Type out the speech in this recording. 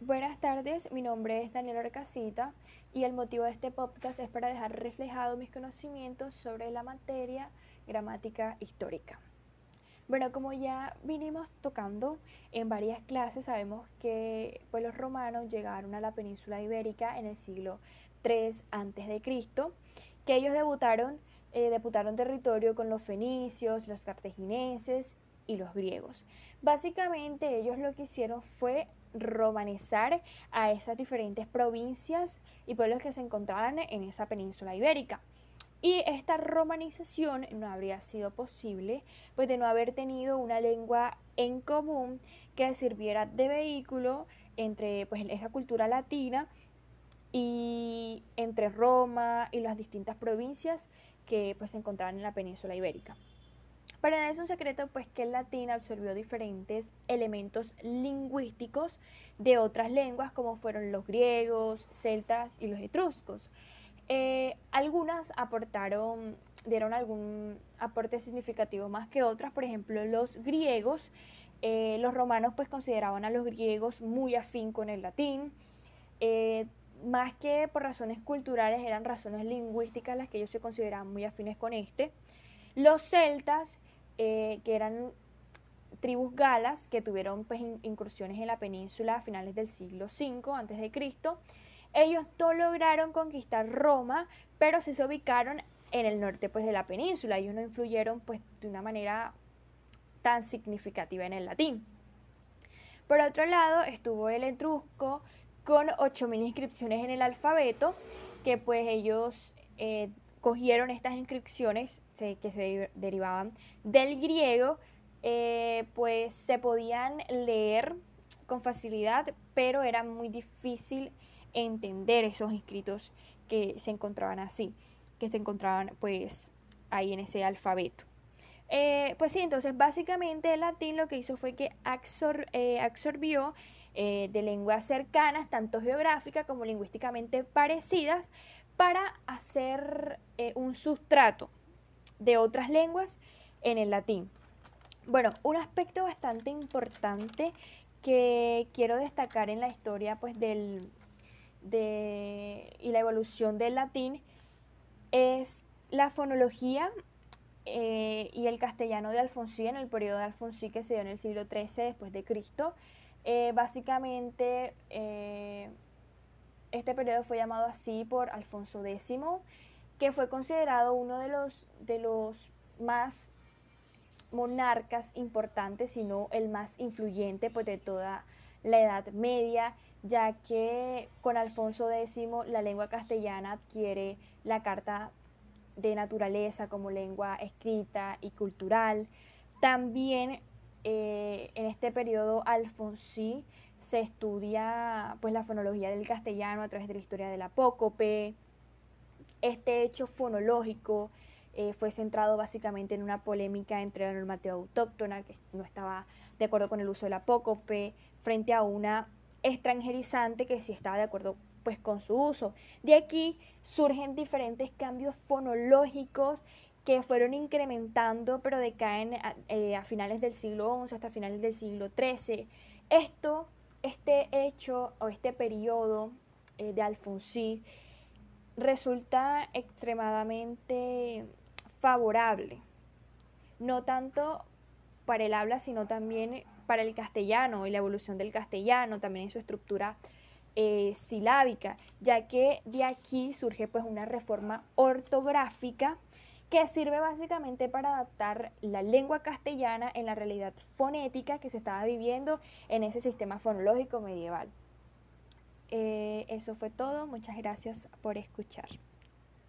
Buenas tardes, mi nombre es Daniela Arcasita y el motivo de este podcast es para dejar reflejado mis conocimientos sobre la materia gramática histórica. Bueno, como ya vinimos tocando en varias clases, sabemos que pues, los romanos llegaron a la península ibérica en el siglo III a.C., que ellos debutaron, eh, debutaron territorio con los fenicios, los cartagineses y los griegos. Básicamente ellos lo que hicieron fue romanizar a esas diferentes provincias y pueblos que se encontraban en esa península ibérica. Y esta romanización no habría sido posible pues de no haber tenido una lengua en común que sirviera de vehículo entre pues esa cultura latina y entre Roma y las distintas provincias que pues se encontraban en la península ibérica. Para nadie es un secreto pues que el latín absorbió diferentes elementos lingüísticos de otras lenguas como fueron los griegos, celtas y los etruscos. Eh, algunas aportaron, dieron algún aporte significativo más que otras, por ejemplo los griegos, eh, los romanos pues consideraban a los griegos muy afín con el latín, eh, más que por razones culturales eran razones lingüísticas las que ellos se consideraban muy afines con este. Los celtas, que eran tribus galas que tuvieron pues, incursiones en la península a finales del siglo V a.C., ellos no lograron conquistar Roma, pero sí se ubicaron en el norte pues, de la península. Ellos no influyeron pues, de una manera tan significativa en el latín. Por otro lado, estuvo el etrusco con 8.000 inscripciones en el alfabeto, que pues ellos eh, cogieron estas inscripciones que se derivaban del griego, eh, pues se podían leer con facilidad, pero era muy difícil entender esos inscritos que se encontraban así, que se encontraban pues ahí en ese alfabeto. Eh, pues sí, entonces básicamente el latín lo que hizo fue que eh, absorbió de lenguas cercanas, tanto geográficas como lingüísticamente parecidas, para hacer un sustrato de otras lenguas en el latín. Bueno, un aspecto bastante importante que quiero destacar en la historia pues, del, de, y la evolución del latín es la fonología eh, y el castellano de Alfonsí en el periodo de Alfonsí que se dio en el siglo XIII después de Cristo. Eh, básicamente eh, este periodo fue llamado así por Alfonso X, que fue considerado uno de los, de los más monarcas importantes, sino el más influyente pues, de toda la Edad Media ya que con Alfonso X la lengua castellana adquiere la Carta de Naturaleza como lengua escrita y cultural. También eh, en este periodo alfonsí se estudia pues, la fonología del castellano a través de la historia del apócope. Este hecho fonológico eh, fue centrado básicamente en una polémica entre la normativa autóctona, que no estaba de acuerdo con el uso del apócope, frente a una extranjerizante que sí estaba de acuerdo pues con su uso. De aquí surgen diferentes cambios fonológicos que fueron incrementando pero decaen a, eh, finales del siglo XI hasta finales del siglo XIII. Esto, este hecho o este periodo eh, de Alfonsí resulta extremadamente favorable, no tanto para el habla, sino también para el castellano y la evolución del castellano, también en su estructura eh, silábica, ya que de aquí surge pues una reforma ortográfica que sirve básicamente para adaptar la lengua castellana en la realidad fonética que se estaba viviendo en ese sistema fonológico medieval. Eh, eso fue todo, muchas gracias por escuchar.